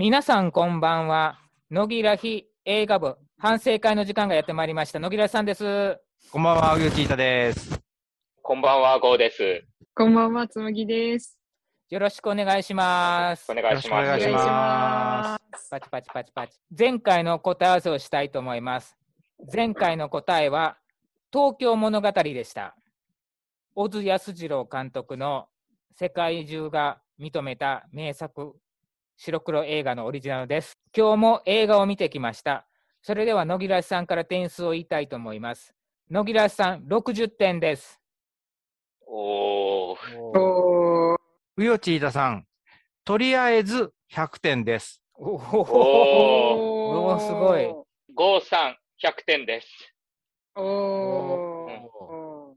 皆さんこんばんは。野木らひ映画部反省会の時間がやってまいりました。野木らさんです。こんばんは、うよちいたです。こんばんは、ゴーです。こんばんは、つむぎです。よろしくお願いしますお。願いします。お願いしますパチパチパチパチ。前回の答え合わせをしたいと思います。前回の答えは東京物語でした。小津安二郎監督の世界中が認めた名作白黒映画のオリジナルです。今日も映画を見てきました。それでは野木らしさんから点数を言いたいと思います。野木らしさん60点です。おー、おー、うよちいたさん、とりあえず100点です。おおおすごい。ゴーさん100点です。おー。おー。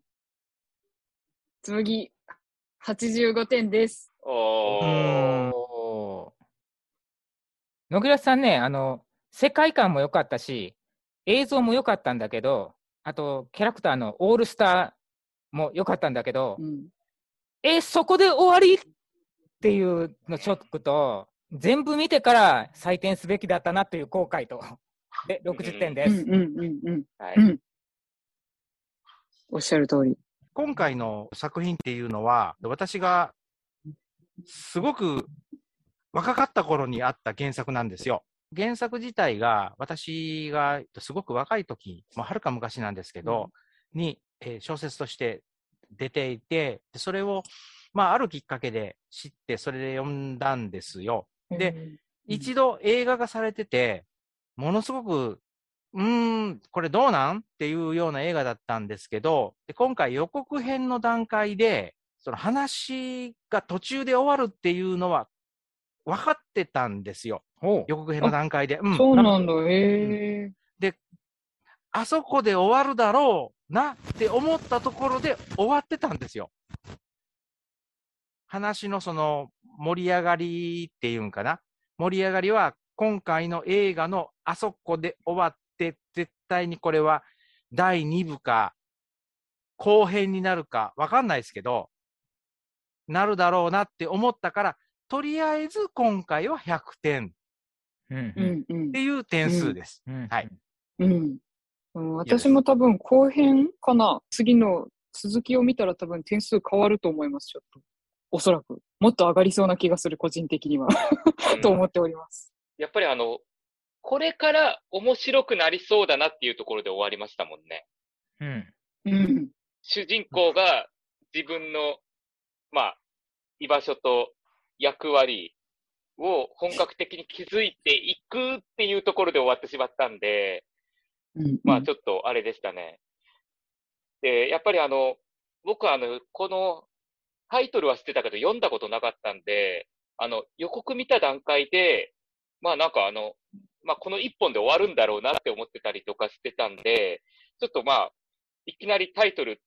つむぎ、85点です。おー、おー野倉さんね、あの、世界観も良かったし、映像も良かったんだけど、あと、キャラクターのオールスターも良かったんだけど、うん。え、そこで終わりっていうのショックと、全部見てから採点すべきだったなっていう後悔と、で、60点です。うんうんうんうん。はい。うんおっしゃる通り。今回の作品っていうのは、私がすごく若かった頃にあった原作なんですよ。原作自体が私がすごく若い時、もうはるか昔なんですけど、に、えー小説として出ていて、でそれを、まあ、あるきっかけで知って、それで読んだんですよ。で一度映画化されてて、ものすごく、うーん、これどうなん？っていうような映画だったんですけど、で今回予告編の段階で、その話が途中で終わるっていうのは分かってたんですよ。予告編の段階で。うんそうなんだ、へえ。あそこで終わるだろうなって思ったところで終わってたんですよ。話のその盛り上がりっていうんかな。盛り上がりは今回の映画のあそこで終わって絶対にこれは第2部か後編になるかわかんないですけど、なるだろうなって思ったから、とりあえず今回は100点うんうんうんっていう点数です。うんはい。うん。うん私も多分後編かな次の続きを見たら多分点数変わると思います、ちょっと。おそらく。もっと上がりそうな気がする、個人的には。うん と思っております。やっぱりあの、これから面白くなりそうだなっていうところで終わりましたもんね。うんうん。主人公が自分の、まあ、居場所と役割を本格的に築いていくっていうところで終わってしまったんで、うんまあちょっとあれでしたね。で、やっぱりあの、僕はあの、このタイトルは知ってたけど読んだことなかったんで、あの、予告見た段階で、まあなんかあの、まあこの一本で終わるんだろうなって思ってたりとかしてたんで、ちょっとまあ、いきなりタイトル、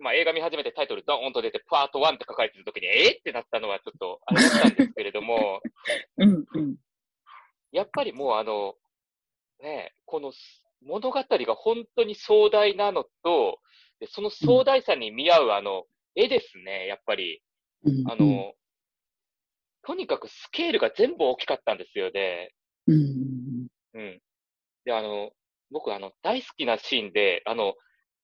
まあ映画見始めてタイトルドーンと出てパート1って書かれてる時に、えー？ってなったのはちょっとあれだったんですけれども、うんうん。やっぱりもうあの、ねえ、この物語が本当に壮大なのと、でその壮大さに見合うあの、絵ですね、やっぱり。うんあの、とにかくスケールが全部大きかったんですよね。うん。うん。で、あの、僕あの、大好きなシーンで、あの、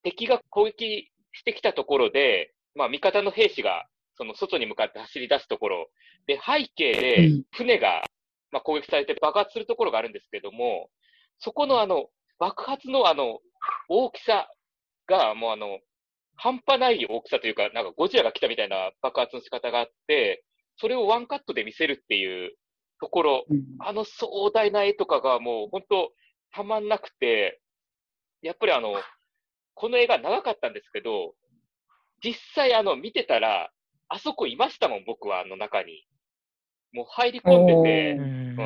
敵が攻撃してきたところで、まあ味方の兵士が、その外に向かって走り出すところ、で、背景でうん。船が、まあ攻撃されて爆発するところがあるんですけども、そこのあの、爆発のあの、大きさが、もうあの、半端ない大きさというか、なんかゴジラが来たみたいな爆発の仕方があって、それをワンカットで見せるっていうところ、うん。あの壮大な絵とかがもう本当たまんなくて、やっぱりあの、この映画長かったんですけど、実際あの見てたら、あそこいましたもん、僕はあの中に。もう入り込んでてうん、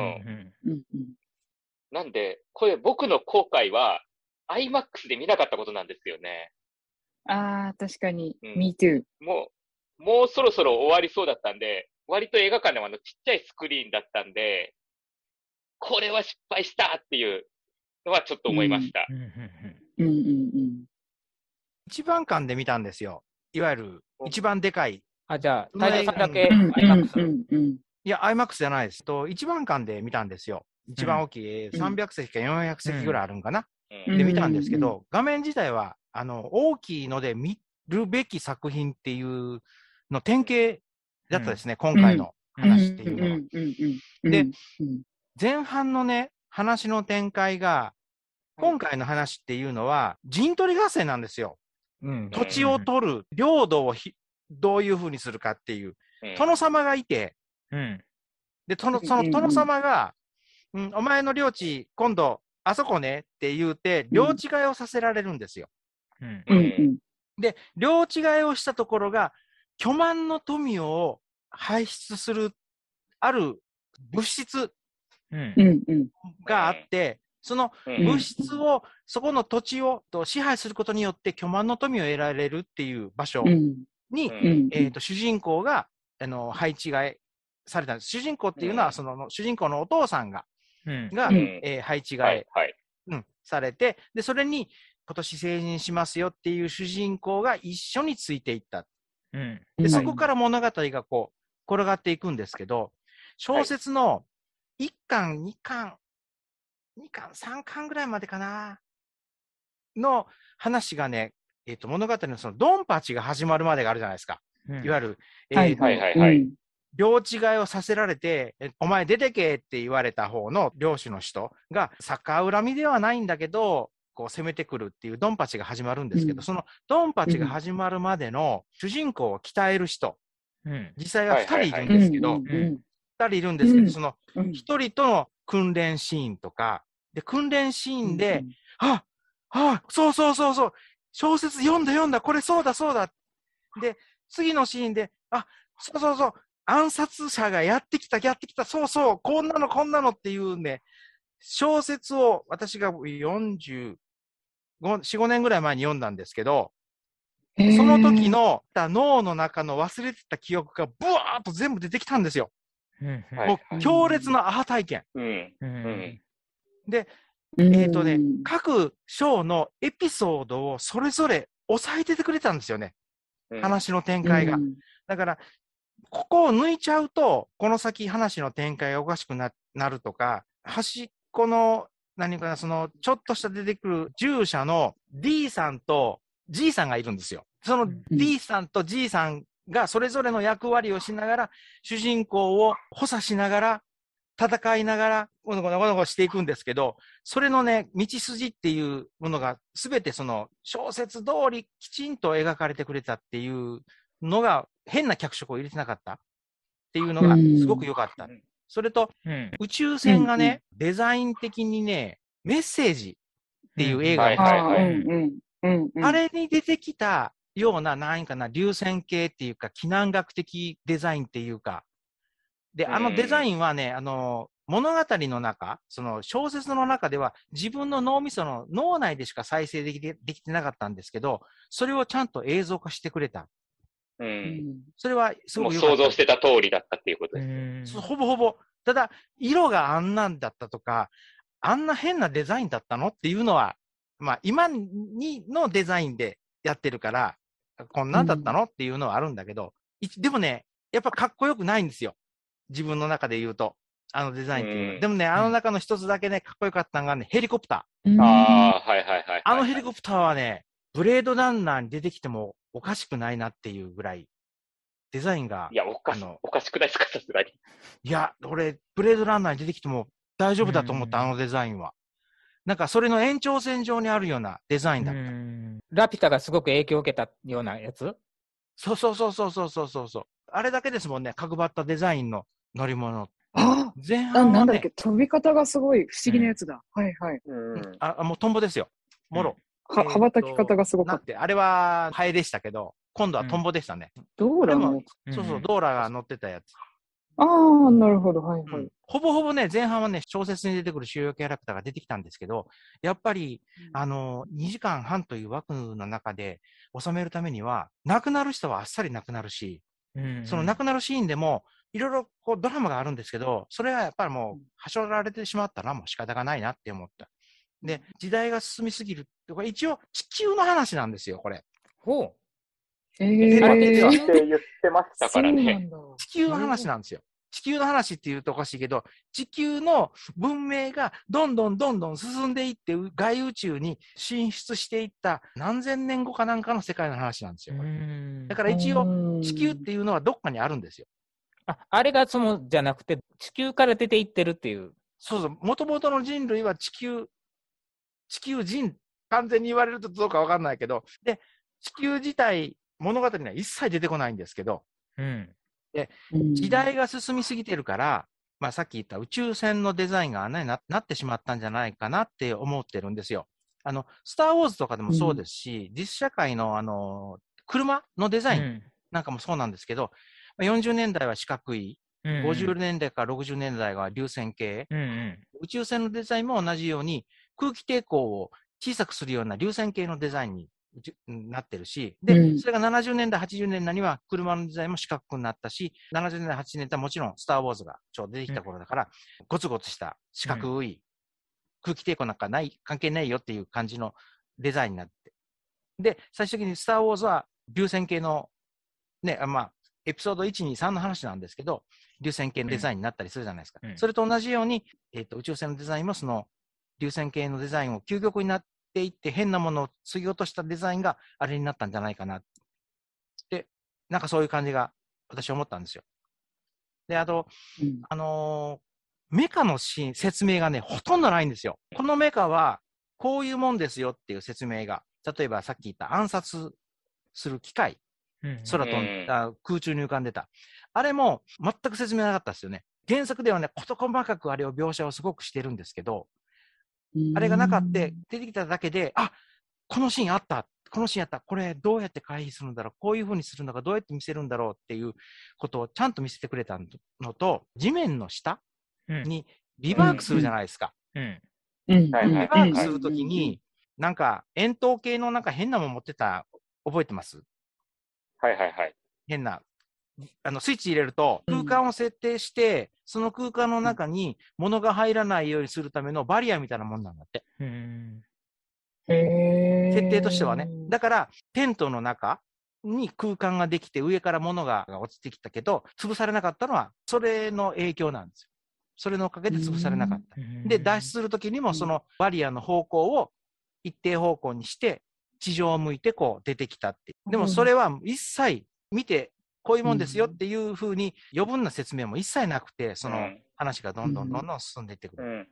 うんなんで、これ僕の後悔は、IMAX で見なかったことなんですよね。ああ、確かに。うん Me too. もう、もうそろそろ終わりそうだったんで、割と映画館でもあのちっちゃいスクリーンだったんで、これは失敗したっていうのはちょっと思いました。うんうんうんうんうん。一番館で見たんですよ。いわゆる一番でかい。あ、じゃあ、大将さんだけ IMAX。いや、IMAX じゃないです。と、一番館で見たんですよ。一番大きい、えーうん300席か400席ぐらいあるんかな。うんで見たんですけど、画面自体は、あの、大きいので見るべき作品っていうの典型だったですね、今回の話っていうのは。でうん前半のね、話の展開が、今回の話っていうのは、陣取り合戦なんですよ。うん土地を取る、領土をひどういうふうにするかっていう。うん殿様がいて、うん。で、殿そのうんうん殿様が、うん、お前の領地、今度、あそこねって言うて、領地替えをさせられるんですよ。うん。うんうんで、領地替えをしたところが、巨万の富を排出する、ある物質うんう。んうんがあって、そのうん物質を、そこの土地をと支配することによって巨万の富を得られるっていう場所うんに、うんうんえー、と主人公があの配置換えされたんです。主人公っていうのは、うんその主人公のお父さんが、うん。が、うんえー配置換え、はい、はい。うん、されて、で、それに今年成人しますよっていう主人公が一緒についていった。うん。で、うんそこから物語がこう、転がっていくんですけど、小説の1巻、2巻、2巻、3巻ぐらいまでかな、の話がね、えっ、と、物語のそのドンパチが始まるまでがあるじゃないですか。うん。いわゆる、えーはいはいはい。はいうん領地替えをさせられて、えお前出てけって言われた方の領主の人が逆恨みではないんだけど、こう攻めてくるっていうドンパチが始まるんですけど、うん。そのドンパチが始まるまでの主人公を鍛える人、うん。実際は2人いるんうんですけど、うん2人いるんですけど、うん。そのうん。1人との訓練シーンとか、で、訓練シーンで、うんああそうそうそうそう。小説読んだ読んだ。これそうだそうだ。で、次のシーンで、あそうそうそう。暗殺者がやってきたやってきた。そうそう。こんなのこんなのっていうね、小説を私が45、4、5年ぐらい前に読んだんですけど、その時の脳の中の忘れてた記憶がブワーっと全部出てきたんですよ。もう強烈なアハ体験。うん。ううんん。うんえっ、とね、各章のエピソードをそれぞれ抑えててくれたんですよね。うん。話の展開が。うんだから、ここを抜いちゃうと、この先話の展開がおかしくななるとか、端っこの、何かな、その、ちょっとした出てくる従者の D さんと G さんがいるんですよ。その D さんと G さんがそれぞれの役割をしながら、主人公を補佐しながら、戦いながら、ゴノゴノゴノゴノしていくんですけど、それのね、道筋っていうものが、すべてその小説通りきちんと描かれてくれたっていうのが、変な脚色を入れてなかった。っていうのが、すごく良かった。うん。それと、うん。宇宙船がね、デザイン的にね、メッセージっていう映画はいがはいはい。うんうんうんうん。あれに出てきたような、なんかな、流線形っていうか、機難学的デザインっていうか、で、あのデザインはね、あの、物語の中、その小説の中では自分の脳みその脳内でしか再生できてできてなかったんですけど、それをちゃんと映像化してくれた。う。うんんそれはすごく想像してた通りだったっていうことうです。ん。そうほぼほぼ。ただ、色があんなんだったとか、あんな変なデザインだったのっていうのは、まあ、今にのデザインでやってるから、こんなんだったの、っていうのはあるんだけど、いでもね、やっぱかっこよくないんですよ。自分の中で言うと。あのデザインっていうのは。うんでもね、あの中の一つだけね、かっこよかったのがね、ヘリコプター。うんああ、はいはいはいはい。あのヘリコプターはね、ブレードランナーに出てきてもおかしくないなっていうぐらい、デザインがいや、おかしあのおかしくないですか、さすがに。いや、俺、ブレードランナーに出てきても大丈夫だと思った、うんあのデザインは。なんか、それの延長線上にあるようなデザインだった。ラピュタがすごく影響を受けたようなやつ？そうそうそうそうそうそうそう。あれだけですもんね、角張ったデザインの乗り物。あ前半、ね、なんだっけ、飛び方がすごい不思議なやつだ。うん、はいはい。うん、あ、もうトンボですよ。もろ。うん、羽ばたき方がすごくっ。あれはハエでしたけど、今度はトンボでしたね。ドーラのそうそう、ドーラが乗ってたやつ。ああ、なるほど。はいはい。ほぼほぼね、前半はね、小説に出てくる主要キャラクターが出てきたんですけど、やっぱり、あの、2時間半という枠の中で収めるためには、亡くなる人はあっさり亡くなるし、うんその亡くなるシーンでも、いろいろこうドラマがあるんですけど、それはやっぱりもう、はしょられてしまったらもう仕方がないなって思った。で、時代が進みすぎる。これ一応、地球の話なんですよ、これ。ほう。えー、って言ってましたからね。地球の話なんですよ。地球の話って言うとおかしいけど、地球の文明がどんどんどんどん進んでいって、外宇宙に進出していった何千年後かなんかの世界の話なんですよ。だから一応、地球っていうのはどっかにあるんですよ。ああれがそのじゃなくて、地球から出ていってるっていう。そうそう、もともとの人類は地球、地球人、完全に言われるとどうかわかんないけど、で、地球自体、物語には一切出てこないんですけど、うん。時代が進みすぎてるから、まあ、さっき言った宇宙船のデザインがあんなにななってしまったんじゃないかなって思ってるんですよ。あの、スター・ウォーズとかでもそうですし、実社会のあの、車のデザインなんかもそうなんですけど、まあ40年代は四角い、うん。50年代から60年代は流線形、うんうん。宇宙船のデザインも同じように空気抵抗を小さくするような流線形のデザインになってるし、で、うん。それが70年代、80年代には車のデザインも四角くなったし、70年代、80年代はもちろんスター・ウォーズがちょうど出てきた頃だから、ゴツゴツした四角い、空気抵抗なんかない、関係ないよっていう感じのデザインになって。で、最終的にスター・ウォーズは流線形の、ね、あまあ、エピソード1、2、3の話なんですけど、流線形のデザインになったりするじゃないですか。うん。それと同じように、えっ、と、宇宙船のデザインもその流線形のデザインを究極になっていって、変なものを継ぎ落としたデザインがあれになったんじゃないかな。で、なんかそういう感じが私は思ったんですよ。で、あと、うんあのーメカのシーン、説明がね、ほとんどないんですよ。このメカは、こういうもんですよっていう説明が、例えばさっき言った暗殺する機械、うん空飛んだ、空中に浮かんでた。あれも全く説明なかったですよね。原作ではね、事細かくあれを描写をすごくしてるんですけど、あれがなかって、出てきただけで、あこのシーンあった、このシーンあった、これどうやって回避するんだろう、こういう風にするのか、どうやって見せるんだろうっていうことをちゃんと見せてくれたのと、地面の下うん。にリバークするじゃないですか。リバークするときに、なんか円筒形のなんか変なもん持ってた、覚えてます？はいはいはい。変な、あの、スイッチ入れると、うん空間を設定して、その空間の中に物が入らないようにするためのバリアみたいなもんなんだって。設定としてはね。だから、テントの中に空間ができて、上から物が落ちてきたけど、潰されなかったのは、それの影響なんですよ。それのおかげで潰されなかった。で、脱出するときにも、そのバリアの方向を一定方向にして、地上を向いてこう出てきたって。でもそれは一切見て、こういうもんですよっていうふうに余分な説明も一切なくて、そのうん話がどんどんどんどん進んでいってくる。うん。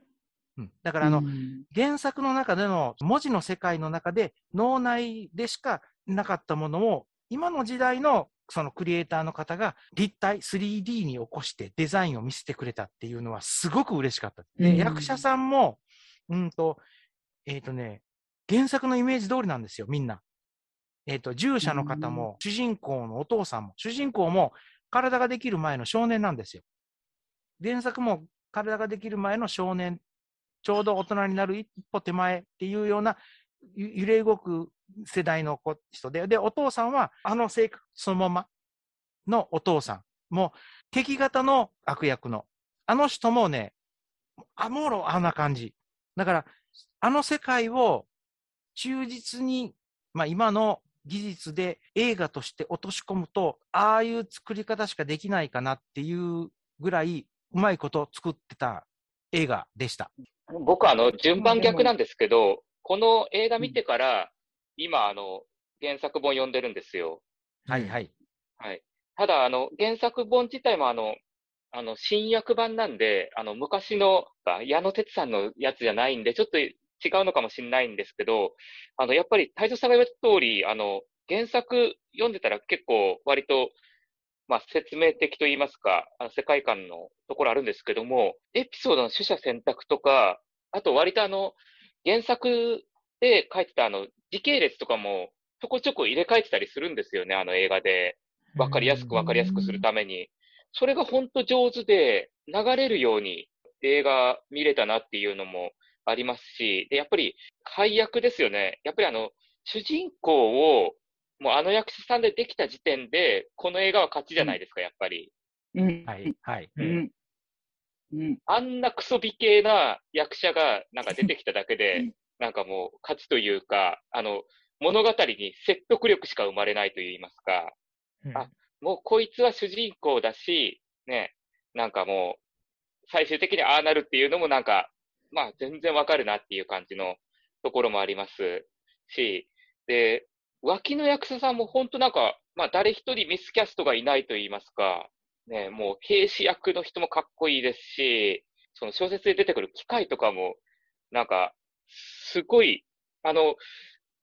うんだからあの、うん原作の中での文字の世界の中で脳内でしかなかったものを今の時代のそのクリエイターの方が立体 3D に起こしてデザインを見せてくれたっていうのはすごく嬉しかった。で、うん役者さんも、うんと、えっ、とね、原作のイメージ通りなんですよ、みんな。えっ、と、従者の方も、主人公のお父さんも、主人公も体ができる前の少年なんですよ。原作も体ができる前の少年ちょうど大人になる一歩手前っていうような揺れ動く世代の人で、で、お父さんはあの性格そのままのお父さん。もう敵型の悪役の。あの人もね、あ、もろあんな感じ。だから、あの世界を忠実に、まあ今の技術で映画として落とし込むと、ああいう作り方しかできないかなっていうぐらいうまいこと作ってた映画でした。僕はあの、順番逆なんですけど、この映画見てから、今あの、原作本読んでるんですよ。はいはい。はい。ただ、あの、原作本自体もあの、あの、新訳版なんで、あの、昔の、あ矢野哲さんのやつじゃないんで、ちょっと違うのかもしれないんですけど、あの、やっぱり、太蔵さんが言われた通り、あの、原作読んでたら結構割と、まあ、説明的と言いますか、あの世界観のところあるんですけども、エピソードの取捨選択とか、あと割とあの、原作で書いてたあの、時系列とかもちょこちょこ入れ替えてたりするんですよね、あの映画で。わかりやすくわかりやすくするために。それが本当上手で、流れるように映画見れたなっていうのもありますし、で、やっぱり配役ですよね。やっぱりあの、主人公を、もうあの役者さんでできた時点で、この映画は勝ちじゃないですか、やっぱり。うん。はい、はい。うん。うん。あんなクソ美形な役者がなんか出てきただけで、なんかもう勝ちというか、あの、物語に説得力しか生まれないと言いますか、うんあもうこいつは主人公だし、ね、なんかもう、最終的にああなるっていうのもなんか、まあ全然わかるなっていう感じのところもありますし、で、脇の役者さんも本当なんか、まあ誰一人ミスキャストがいないと言いますか、ね、もう兵士役の人もかっこいいですし、その小説で出てくる機械とかも、なんか、すごい、あの、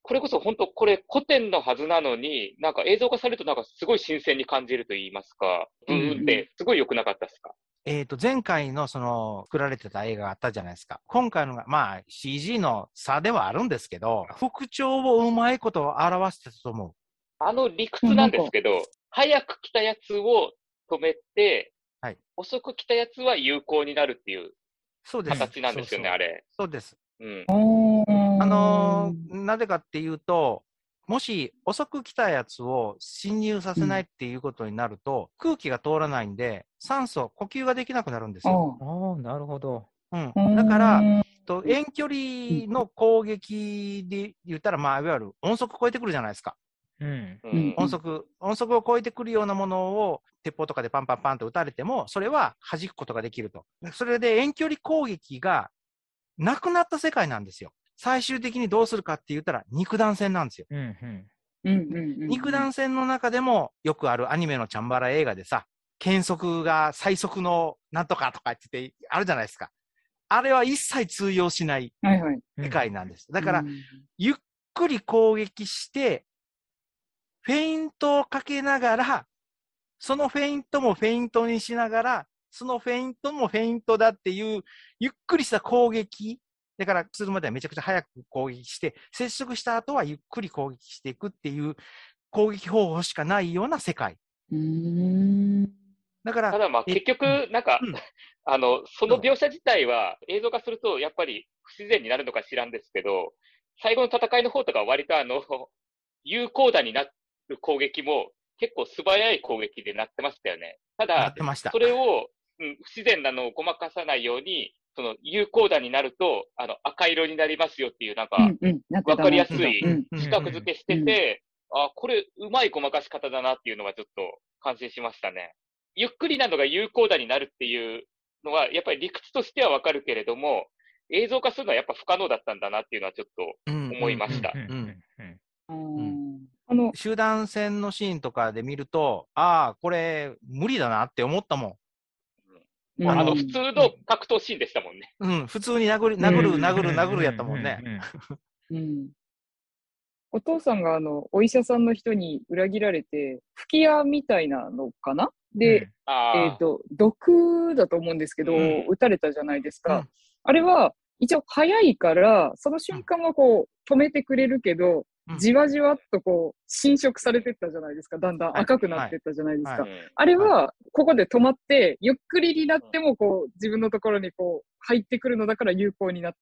これこそ本当これ古典のはずなのに、なんか映像化されるとなんかすごい新鮮に感じると言いますか、ブーンってすごい良くなかったですか、えっ、と、前回のその、作られてた映画があったじゃないですか。今回のが、まあ、CG の差ではあるんですけど、復調をうまいことを表してたと思う。あの理屈なんですけど、早く来たやつを止めて、はい遅く来たやつは有効になるっていうそうです。形なんですよね、そうそうあれ。そうです。うん。ああのーなぜかっていうと、もし遅く来たやつを侵入させないっていうことになると、空気が通らないんで、酸素、呼吸ができなくなるんですよ。ああ、なるほど。うん。だから、と遠距離の攻撃で言ったら、まあ、いわゆる音速超えてくるじゃないですか。うん。ううんん。音速、音速を超えてくるようなものを鉄砲とかでパンパンパンと撃たれても、それは弾くことができると。それで遠距離攻撃がなくなった世界なんですよ。最終的にどうするかって言ったら肉弾戦なんですよ。うん。うん。うんうんうん肉弾戦の中でもよくあるアニメのチャンバラ映画でさ、剣速が最速のなんとかとかって言ってあるじゃないですか。あれは一切通用しない。世界なんです。だからう、んゆっくり攻撃して、フェイントをかけながら、そのフェイントもフェイントにしながら、そのフェイントもフェイントだっていう、ゆっくりした攻撃。だから、するまではめちゃくちゃ早く攻撃して、接触した後はゆっくり攻撃していくっていう攻撃方法しかないような世界。うーん。だから、ただまあえ結局、なんかうん、あの、その描写自体は映像化するとやっぱり不自然になるのか知らんですけど、最後の戦いの方とかは割とあの、有効打になる攻撃も結構素早い攻撃でなってましたよね。ただなっ、てましたそ。れを、うん、不自然なのをごまかさないように、その有効打になると、あの、赤色になりますよっていう、なんか、わかりやすい四角付けしてて、あ、これ、うまいごまかし方だなっていうのはちょっと感心しましたね。ゆっくりなのが有効打になるっていうのは、やっぱり理屈としてはわかるけれども、映像化するのはやっぱ不可能だったんだなっていうのはちょっとうん思いました。うん。うん。うんあの、集団戦のシーンとかで見ると、ああ、これ無理だなって思ったもあの、うん普通の格闘シーンでしたもんね。ん。うん、普通に殴る、殴る、殴る、殴るやったもんね。うん。お父さんがあの、お医者さんの人に裏切られて、吹き矢みたいなのかな？で、ああ、えっ、と、毒だと思うんですけど、うん。撃たれたじゃないですか。うん。あれは、一応早いから、その瞬間はこう、止めてくれるけど、うんじわじわっとこう、侵食されてったじゃないですか。だんだんはい赤くなってったじゃないですか。あれは、ここで止まって、ゆっくりになっても、こう、自分のところにこう、入ってくるのだから有効になっ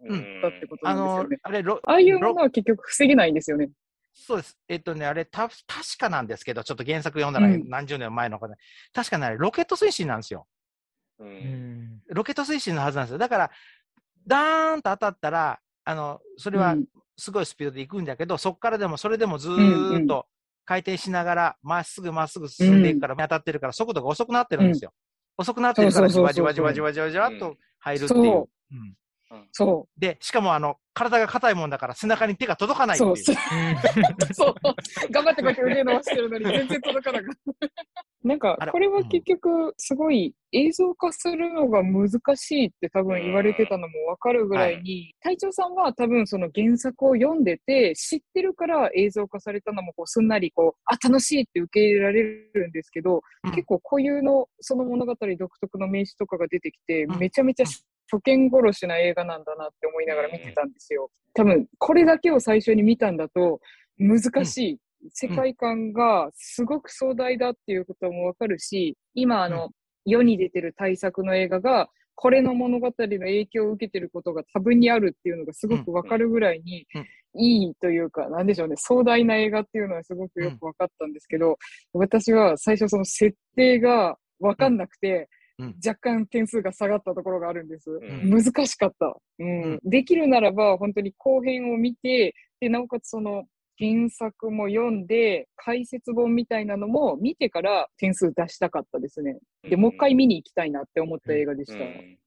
うんたってことなんですよね。、あれ、ロああいうもロのは結局防げないんですよね。そうです。えっとね、あれ、た、確かなんですけど、ちょっと原作読んだらうん何十年前の子で、確かね、あれロケット推進なんですよ。ううんん。ロケット推進のはずなんですよ。だから、ダーンと当たったら、あの、それはうんすごいスピードで行くんだけど、そこからでも、それでもずーっと回転しながら、まっすぐまっすぐ進んでいくから、当たってるから、速度が遅くなってるんですよ。遅くなってるから、じわじわじわじわじわじわっと入るっていう。そうで、しかも、あの、体が硬いもんだから、背中に手が届かなう。いっていう。そう。そう。頑張ってこうやって腕伸ばしてるのに全然届かなかった。なんかこれは結局、すごい映像化するのが難しいって多分言われてたのもわかるぐらいに、隊長さんは多分その原作を読んでて、知ってるから映像化されたのもこうすんなりこう、あ、楽しいって受け入れられるんですけど、うん。結構固有のその物語独特の名詞とかが出てきて、うん。めちゃめちゃ初見殺しな映画なんだなって思いながら見てたんですよ。多分、これだけを最初に見たんだと、難しい。世界観がすごく壮大だっていうこともわかるし、今、あの、世に出てる大作の映画が、これの物語の影響を受けてることが多分にあるっていうのがすごくわかるぐらいにうん、いいというか、なんでしょうね、壮大な映画っていうのはすごくよくわかったんですけど、私は最初その設定がわかんなくて、うん。若干点数が下がったところがあるんです。ん。難しかった、うん。うん。できるならば、本当に後編を見て、で、なおかつその、原作も読んで、解説本みたいなのも見てから点数出したかったですね。で、もう一回見に行きたいなって思った映画でした。うん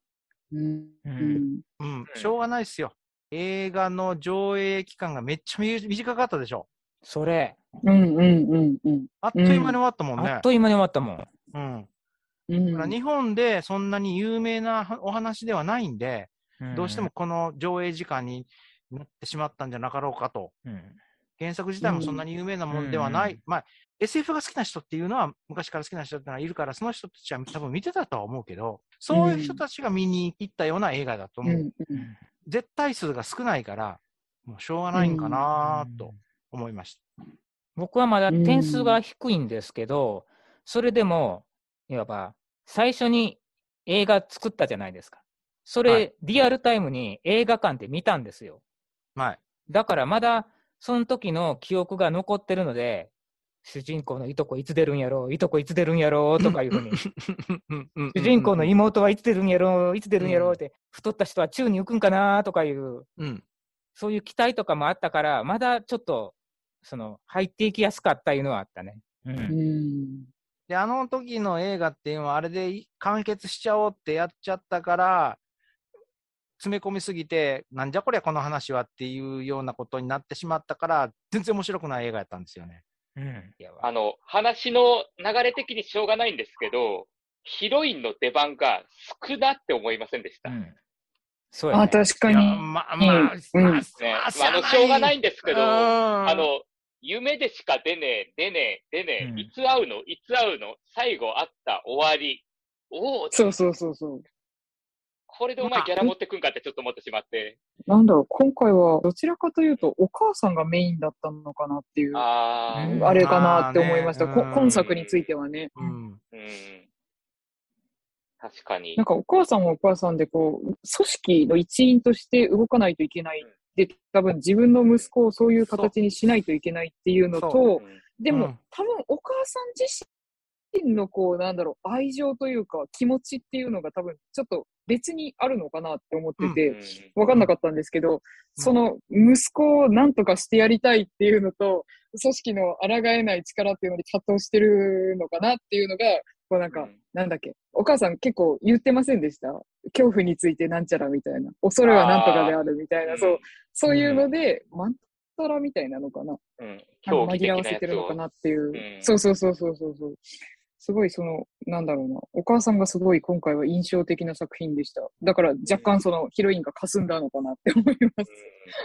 うん。ううんん。うん、しょうがないっすよ。映画の上映期間がめっちゃみ短かったでしょ。それ、うんうんうんうん。あっという間に終わったもんね。あっという間に終わったもん。うん。うんだから日本でそんなに有名なお話ではないんで、どうしてもこの上映時間になってしまったんじゃなかろうかと。うん、原作自体もそんなに有名なもんではない。うんまあ、SF が好きな人っていうのは、昔から好きな人ってのはいるから、その人たちは多分見てたとは思うけど、そういう人たちが見に行ったような映画だと思う。うんうん絶対数が少ないから、もうしょうがないんかなと思いました。僕はまだ点数が低いんですけど、それでも、いわば最初に映画作ったじゃないですか。それ、はいリアルタイムに映画館で見たんですよ。はい。だからまだその時の記憶が残ってるので、主人公のいとこいつ出るんやろう、いとこいつ出るんやろうとかいうふうに、主 主人公の妹はいつ出るんやろう、いつ出るんやろうって、太った人は宙に浮くんかなとかいう、うん。そういう期待とかもあったから、まだちょっと、その、入っていきやすかったいうのはあったね。うんうんで、あの時の映画っていうのは、あれでい完結しちゃおうってやっちゃったから、詰め込みすぎて、なんじゃこりゃこの話はっていうようなことになってしまったから、全然面白くない映画やったんですよね。うん。あの、話の流れ的にしょうがないんですけど、ヒロインの出番が少なって思いませんでした。ね、うん。そうやね。あ、確かに。まあまあ、うんまあ、まあ、あの、しょうがないんですけど、ああの、夢でしか出ねえ、出ねえ、出ねえ、うんいつ会うの、いつ会うの、最後会った、終わり。おお、そうそうそうそう。これでお前ギャラ持ってくんかってちょっと思ってしまって。なんだろう、今回はどちらかというと、お母さんがメインだったのかなっていう、ああれかなって思いました。ねこ今作についてはね。うん。うん。確かになん。かお母さんはお母さんで、こう、組織の一員として動かないといけない。で、多分自分の息子をそういう形にしないといけないっていうのそと、うんでも、うん多分お母さん自身のこう、なんだろう、愛情というか気持ちっていうのが多分ちょっと別にあるのかなって思ってて、わかんなかったんですけど、その息子を何とかしてやりたいっていうのと、組織の抗えない力っていうのに葛藤してるのかなっていうのが、こうなんか、うんなんだっけ、お母さん結構言ってませんでした？恐怖についてなんちゃらみたいな。恐れはなんとかであるみたいな、そう、そういうので、マントラみたいなのかな。うん。紛らわ。せてるのかなっていうそうそうそうそうそう。すごいその、なんだろうな。お母さんがすごい今回は印象的な作品でした。だから若干そのヒロインが霞んだのかなって思います。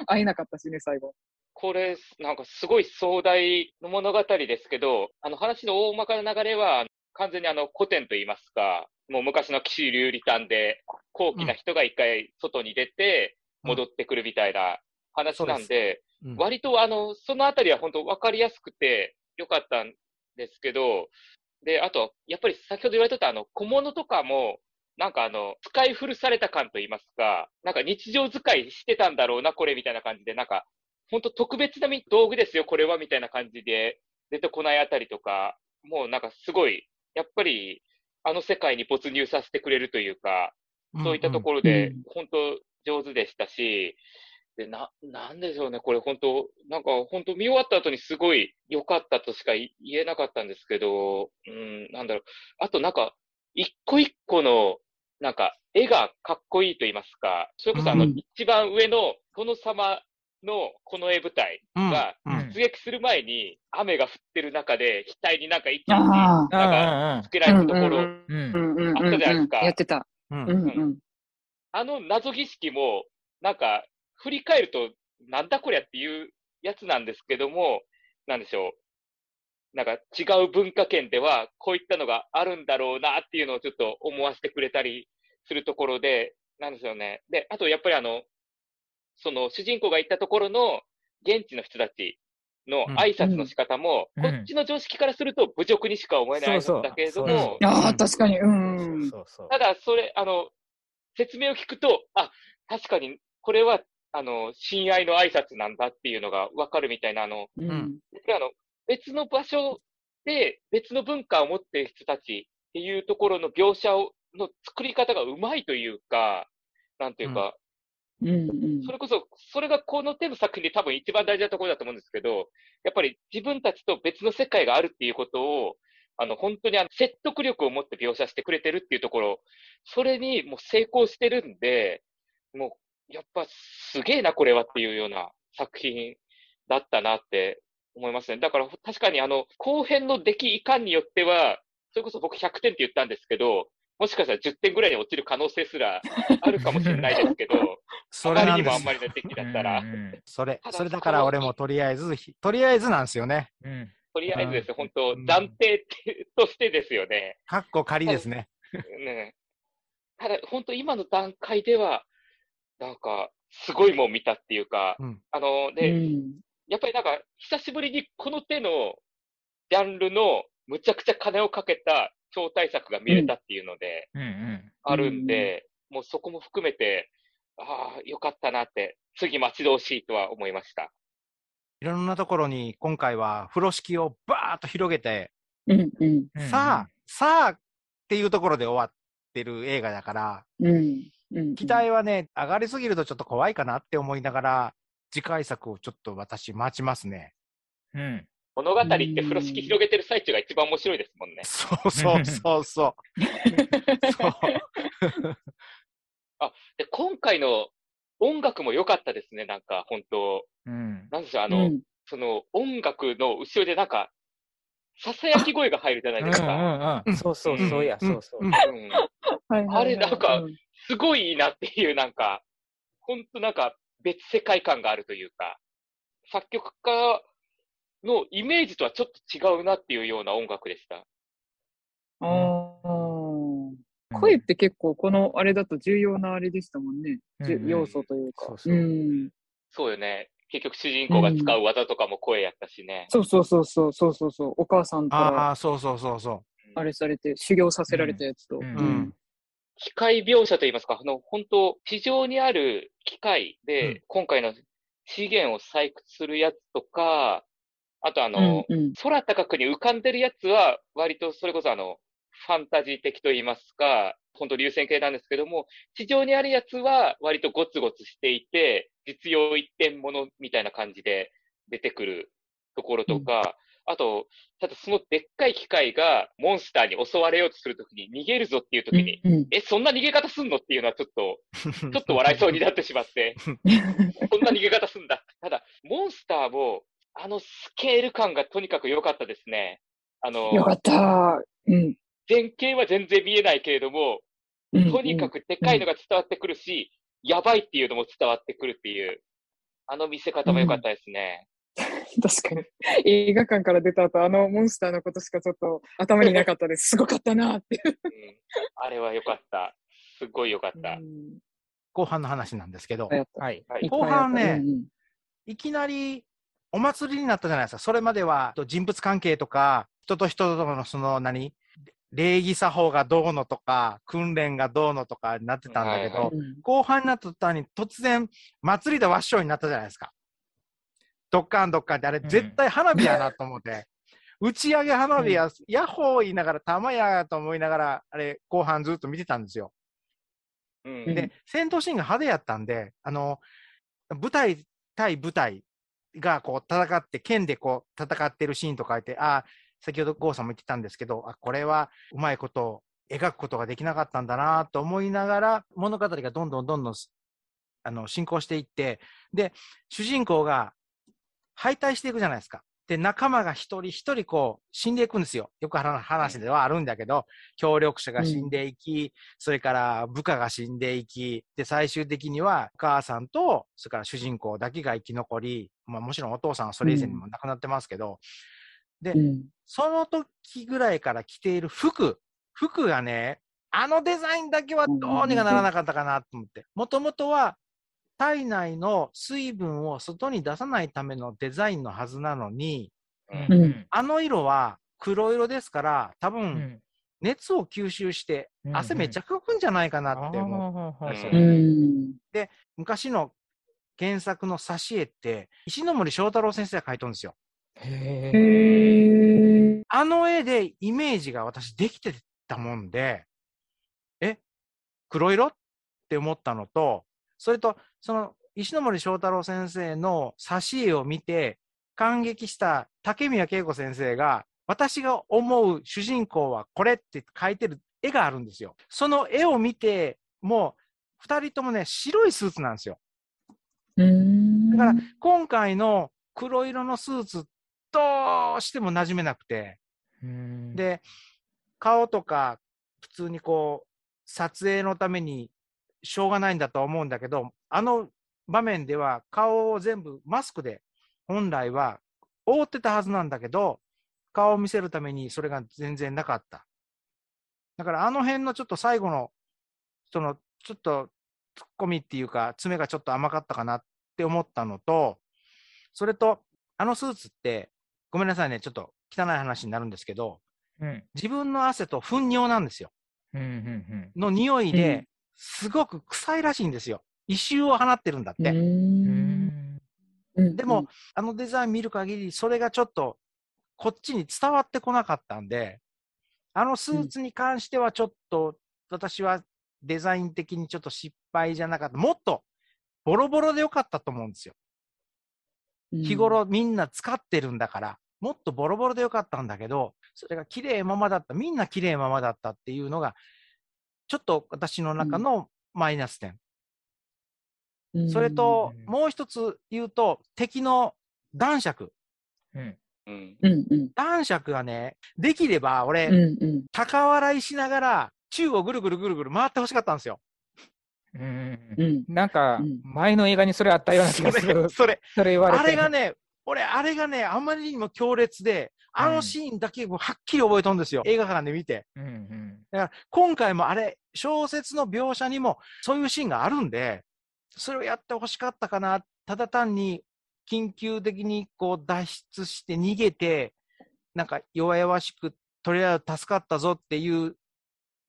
会えなかったしね、最後。これ、なんかすごい壮大の物語ですけど、あの話の大まかな流れは、完全にあの古典といいますか、もう昔の騎士流理譚で、高貴な人が一回外に出て、うん戻ってくるみたいな話なんで、うん割とあの、そのあたりは本当分かりやすくてよかったんですけど、で、あと、やっぱり先ほど言われてたあの、小物とかも、なんかあの、使い古された感といいますか、なんか日常使いしてたんだろうな、これみたいな感じで、なんか、本当特別なみ道具ですよ、これはみたいな感じで出てこないあたりとか、もうなんかすごい、やっぱり、あの世界に没入させてくれるというか、そういったところでうん、本当上手でしたし、で、な、なんでしょうね、これ本当なんか本当見終わった後にすごい良かったとしか言えなかったんですけど、うん、なんだろう。あとなんか、一個一個の、なんか、絵がかっこいいと言いますか、それこそあの、うん。一番上の殿様のこの絵舞台が、出撃する前に雨が降ってる中で、額になんか一気にあなんかあつけられたところ、あったじゃないですか。やってた。うん。あの謎儀式も、なんか、振り返ると、なんだこりゃっていうやつなんですけども、なんでしょう。なんか違う文化圏では、こういったのがあるんだろうなっていうのをちょっと思わせてくれたりするところで、なんですよね。で、あとやっぱりあの、その主人公が行ったところの現地の人たちの挨拶の仕方も、うんこっちの常識からすると侮辱にしか思えないんだけれども、ああ、確かに。うんうん。そうそうただ、それ、あの、説明を聞くと、あ、確かに、これは、あの、親愛の挨拶なんだっていうのがわかるみたいな、あの、うん。であの、別の場所で別の文化を持っている人たちっていうところの描写を、の作り方がうまいというか、なんていうか、うん。うんそれこそ、それがこの手の作品で多分一番大事なところだと思うんですけど、やっぱり自分たちと別の世界があるっていうことを、あの、本当にあの説得力を持って描写してくれてるっていうところ、それにもう成功してるんで、もう、やっぱすげえな、これはっていうような作品だったなって思いますね。だから確かにあの、後編の出来いかんによっては、それこそ僕100点って言ったんですけど、もしかしたら10点ぐらいに落ちる可能性すらあるかもしれないですけど、そあまりにもあんまりの出来だったら。う、んそれた、だそれだから俺もとりあえず、ひとりあえずなんですよね。うん。うん。とりあえずですね、本当うん。暫定としてですよね。かっこ仮ですね。ねただ、本当今の段階では、なんか、すごいもん見たっていうか、うん。あの、うで、ん。やっぱりなんか、久しぶりにこの手のジャンルのむちゃくちゃ金をかけた超大作が見れたっていうので、うんうん。あるんで、もうそこも含めて、ああ、よかったなって、次待ち遠しいとは思いました。いろんなところに今回は風呂敷をバーッと広げて、うんうん。うん。さあ、さあっていうところで終わってる映画だから、うんうん期待はね、上がりすぎるとちょっと怖いかなって思いながら、次回作をちょっと私待ちますね。うん物語って風呂敷広げてる最中が一番面白いですもんね。そうそうそうそう。そう。で、今回の音楽も良かったですね、なんか、本当うんなんでしょう、あうの、んその音楽の後ろでなんか、ささやき声が入るじゃないですか。うんうんそうそうそうや、そうそう。あれなんかうんすごいいいなっていう、なんか、ほんとなんか別世界観があるというか、作曲家のイメージとはちょっと違うなっていうような音楽でした。あー声って結構このあれだと重要なあれでしたもんね。うんうん要素というか。そうそううんそうよね。結局主人公が使う技とかも声やったしね。そうそうそうそうそうそうそう。お母さんからああ、そうそうそうそあれされて修行させられたやつと。うんう。ううんん。機械描写といいますか、あの、本当地上にある機械で、うん。今回の資源を採掘するやつとか、あとあの、うんうん。空高くに浮かんでるやつは、割とそれこそあの、ファンタジー的と言いますか、本当流線形なんですけども、地上にあるやつは割とゴツゴツしていて、実用一点ものみたいな感じで出てくるところとか、あと、ただそのでっかい機械がモンスターに襲われようとするときに逃げるぞっていうときに、うんえ、そんな逃げ方すんのっていうのはちょっと、ちょっと笑いそうになってしまって、そんな逃げ方すんだ。ただ、モンスターも、あのスケール感がとにかく良かったですね。あの、よかった。うん。前景は全然見えないけれども、うんとにかくでかいのが伝わってくるし、やばいっていうのも伝わってくるっていう、あの見せ方も良かったですね。確かに。映画館から出た後、あのモンスターのことしかちょっと頭になかったです。すごかったなって。うん、あれは良かった。すごい良かった。うん後半の話なんですけど、はい。はい後半ねいきなりお祭りになったじゃないですか。それまでは人物関係とか、人と人とのその何、礼儀作法がどうのとか、訓練がどうのとかになってたんだけど、はいはいうん後半になった途端に突然祭りでワッショイになったじゃないですか。ドッカンドッカンってあれうん絶対花火やなと思って。打ち上げ花火や、ヤッホー言いながら玉やと思いながら、あれ後半ずっと見てたんですよ。うんうんで、戦闘シーンが派手やったんで、あの、舞台対舞台がこう戦って、剣でこう戦ってるシーンとかいて、ああ、先ほど郷さんも言ってたんですけど、あ、これはうまいことを描くことができなかったんだなと思いながら、物語がどんどんどんどんあの進行していって、で、主人公が敗退していくじゃないですか。で、仲間が一人一人こう死んでいくんですよ。よく話ではあるんだけど、協力者が死んでいき、それから部下が死んでいき、で、最終的にはお母さんと、それから主人公だけが生き残り、まあもちろんお父さんはそれ以前にも亡くなってますけど、で、うんその時ぐらいから着ている服、服がね、あのデザインだけはどうにかならなかったかなと思って。もともとは体内の水分を外に出さないためのデザインのはずなのに、うん。うん。あの色は黒色ですから、多う分ん。熱を吸収してうん汗めっちゃかくんじゃないかなって思う。あーうんうん。昔の原作の挿絵って、石ノ森章太郎先生が描いとるんですよ。へあの絵でイメージが私できてたもんで、え、黒色？って思ったのと、それと、その、石ノ森章太郎先生の挿絵を見て、感激した竹宮恵子先生が、私が思う主人公はこれって書いてる絵があるんですよ。その絵を見て、もう、二人ともね、白いスーツなんですよ。うんだから、今回の黒色のスーツ、どうしても馴染めなくて、うん、で、顔とか、普通にこう、撮影のためにしょうがないんだとは思うんだけど、あの場面では顔を全部マスクで本来は覆ってたはずなんだけど、顔を見せるためにそれが全然なかった。だからあの辺のちょっと最後の、その、ちょっとツッコミっていうか、爪がちょっと甘かったかなって思ったのと、それと、あのスーツって、ごめんなさいね、ちょっと汚い話になるんですけど、うん、自分の汗と糞尿なんですよ。うん、うん、の匂いうんで、すごく臭いらしいんですよ。異臭を放ってるんだって。でも、あのデザイン見る限り、それがちょっと、こっちに伝わってこなかったんで、あのスーツに関してはちょっと、私はデザイン的にちょっと失敗じゃなかった。もっと、ボロボロでよかったと思うんですよ。日頃みんな使ってるんだから、もっとボロボロでよかったんだけど、それが綺麗ままだった、みんな綺麗ままだったっていうのが、ちょっと私の中のマイナス点。うんそれとう、んもう一つ言うと、敵の男爵。うん、男爵がね、できれば俺、うんうん高笑いしながら、宙をぐるぐるぐるぐる回ってほしかったんですよ。うんうんなんかうん、前の映画にそれあったような気そがするれ、。それ、それ言われて。あれがね、俺、あれがね、あまりにも強烈で、あのシーンだけはっきり覚えとんですよ。映画館で見て。うん、うん、だから、今回もあれ、小説の描写にもそういうシーンがあるんで、それをやってほしかったかな。ただ単に、緊急的にこう脱出して逃げて、なんか弱々しく、とりあえず助かったぞっていう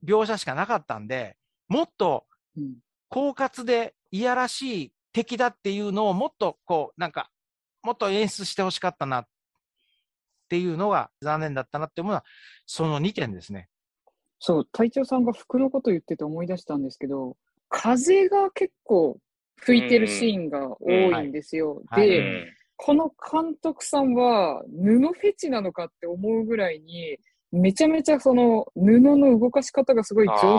描写しかなかったんで、もっとうん狡猾でいやらしい敵だっていうのをもっとこう、なんか、もっと演出してほしかったなっていうのが残念だったなって思うのは、その2点ですね。そう、隊長さんが服のこと言ってて思い出したんですけど、風が結構吹いてるシーンが多いんですよ。うんはいで、うんこの監督さんは布フェチなのかって思うぐらいに、めちゃめちゃその布の動かし方がすごい上手だっ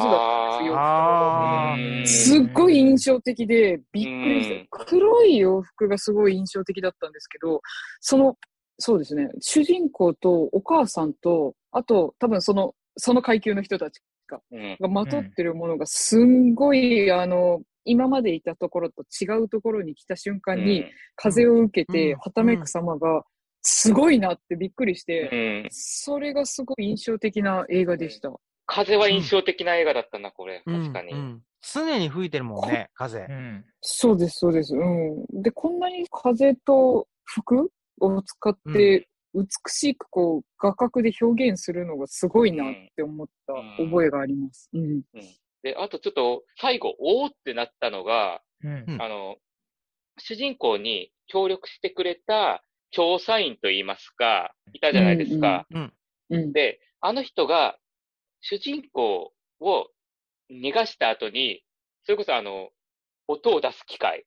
たんですよ。すっごい印象的で、びっくりしうん。た。黒い洋服がすごい印象的だったんですけど、その、そうですね、主人公とお母さんと、あと多分その、その階級の人たちうん。がまとってるものがすんごい、あの、今までいたところと違うところに来た瞬間に、風を受けて、うん。はためく様が、すごいなってびっくりしうて、んそれがすごい印象的な映画でした。風は印象的な映画だったな、これ。確かに。うんうん常に吹いてるもんね、風う。ん。そうです、そうです。うん。で、こんなに風と服を使って、美しくこう、画角で表現するのがすごいなって思った覚えがあります。うん。で、あとちょっと、最後、おーってなったのが、うんうんあの、主人公に協力してくれた調査員といいますか、いたじゃないですか。うん。うん。で、あの人が、主人公を逃がした後に、それこそあの、音を出す機械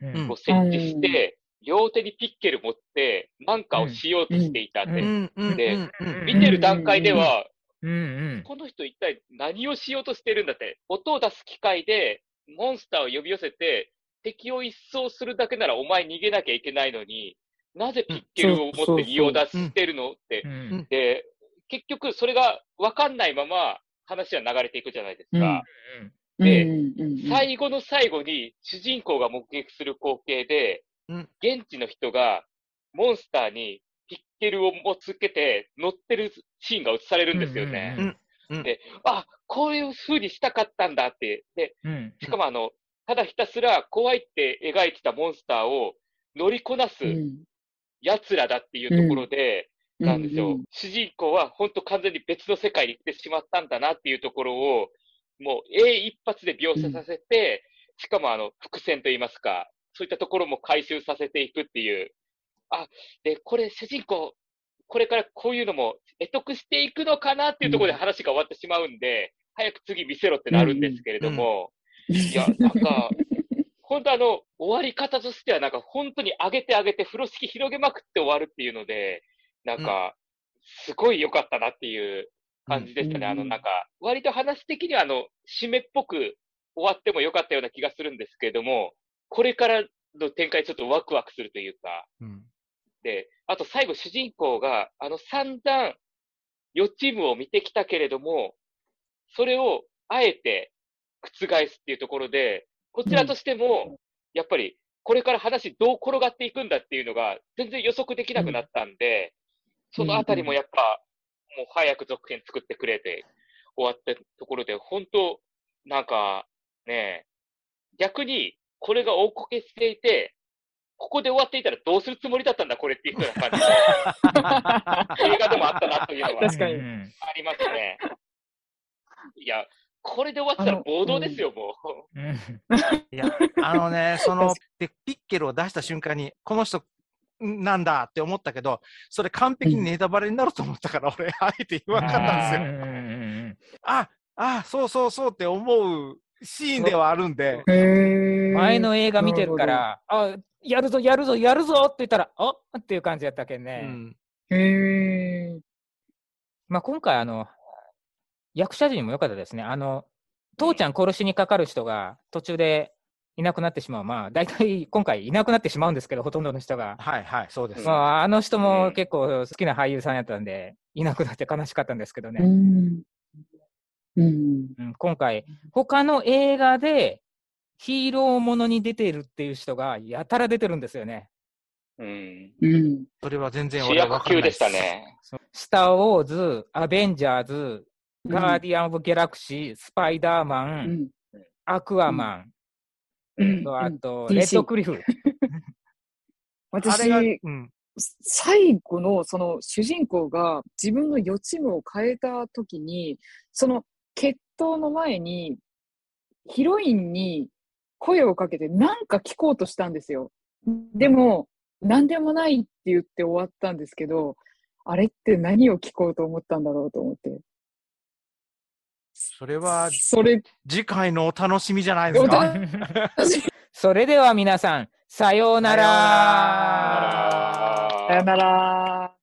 うんを設置して、両手にピッケル持って、なんかをしようとしていたって。うんうん。うん。でうんうん見てる段階では、うんうんこの人一体何をしようとしてるんだって、音を出す機械でモンスターを呼び寄せて、敵を一掃するだけならお前逃げなきゃいけないのに、なぜピッケルを持って身を出してるのってう。ん。で、結局それが分かんないまま話は流れていくじゃないですか。でうんうんうん最後の最後に主人公が目撃する光景で、うん。現地の人がモンスターにピッケルを持つけて乗ってるシーンが映されるんですよね。うんうんで、あ、こういう風にしたかったんだって。で、うん。しかもあの、ただひたすら怖いって描いてたモンスターを乗りこなすうん奴らだっていうところで、うん。なんですよ。う。ん主人公は本当完全に別の世界に来てしまったんだなっていうところを、もう、A 一発で描写させて、しかもあの、伏線といいますか、そういったところも回収させていくっていう。あ、で、これ主人公、これからこういうのも得得していくのかなっていうところで話が終わってしまうんで、早く次見せろってなるんですけれども、いや、なんか、本当あの、終わり方としてはなんか本当に上げて上げて風呂敷広げまくって終わるっていうので、なんか、すごい良かったなっていう感じでしたね。うん。あの、なんか、割と話的にはあの、締めっぽく終わっても良かったような気がするんですけれども、これからの展開ちょっとワクワクするというか、うん。で、あと最後主人公が、あの散々予知夢を見てきたけれども、それをあえて覆すっていうところで、こちらとしても、やっぱりこれから話どう転がっていくんだっていうのが全然予測できなくなったんで、そのあたりもやっぱ、もう早く続編作ってくれて終わったところで、本当なんかね、逆にこれが大こけしていて、ここで終わっていたらどうするつもりだったんだ、これっていうような感じで、映画でもあったなというのは確かに。うん。ありますね。いや、これで終わってたら暴動ですよ、もう。うんいや、あのね、その、で、ピッケルを出した瞬間に、この人、んなんだって思ったけど、それ完璧にネタバレになると思ったから、俺、あえて言わなかったんですよ。あ、あ、そうそうそうって思うシーンではあるんで、前の映画見てるから、あ、やるぞ、やるぞ、やるぞって言ったら、あっていう感じやったけんうね。ん。へーまあ、今回、あの、役者陣も良かったですね。あの、父ちゃん殺しにかかる人が途中でいなくなってしまう。まあ、大体今回いなくなってしまうんですけど、ほとんどの人が。はいはい、そうです。うんまあ、あの人もうん結構好きな俳優さんやったんで、いなくなって悲しかったんですけどうね。ん。うん。うん、今回、他の映画でヒーローものに出ているっていう人がやたら出てるんですよね。うん。うん。それは全然主俺は分役級でしかんないですたね。スター・ウォーズ、アベンジャーズ、ガーディアン・オブ・ギャラクシー、スパイダーマうン、ん。アクアマン、うん。とあと、レッドクリフ。あ私。最後のその主人公が自分の予知夢を変えた時に、その決闘の前にヒロインに声をかけてなんか聞こうとしたんですよ。でも、何でもないって言って終わったんですけど、あれって何を聞こうと思ったんだろうと思って。それはそれ、次回のお楽しみじゃないですおか。それでは皆さん、さようなさようなららさよなら。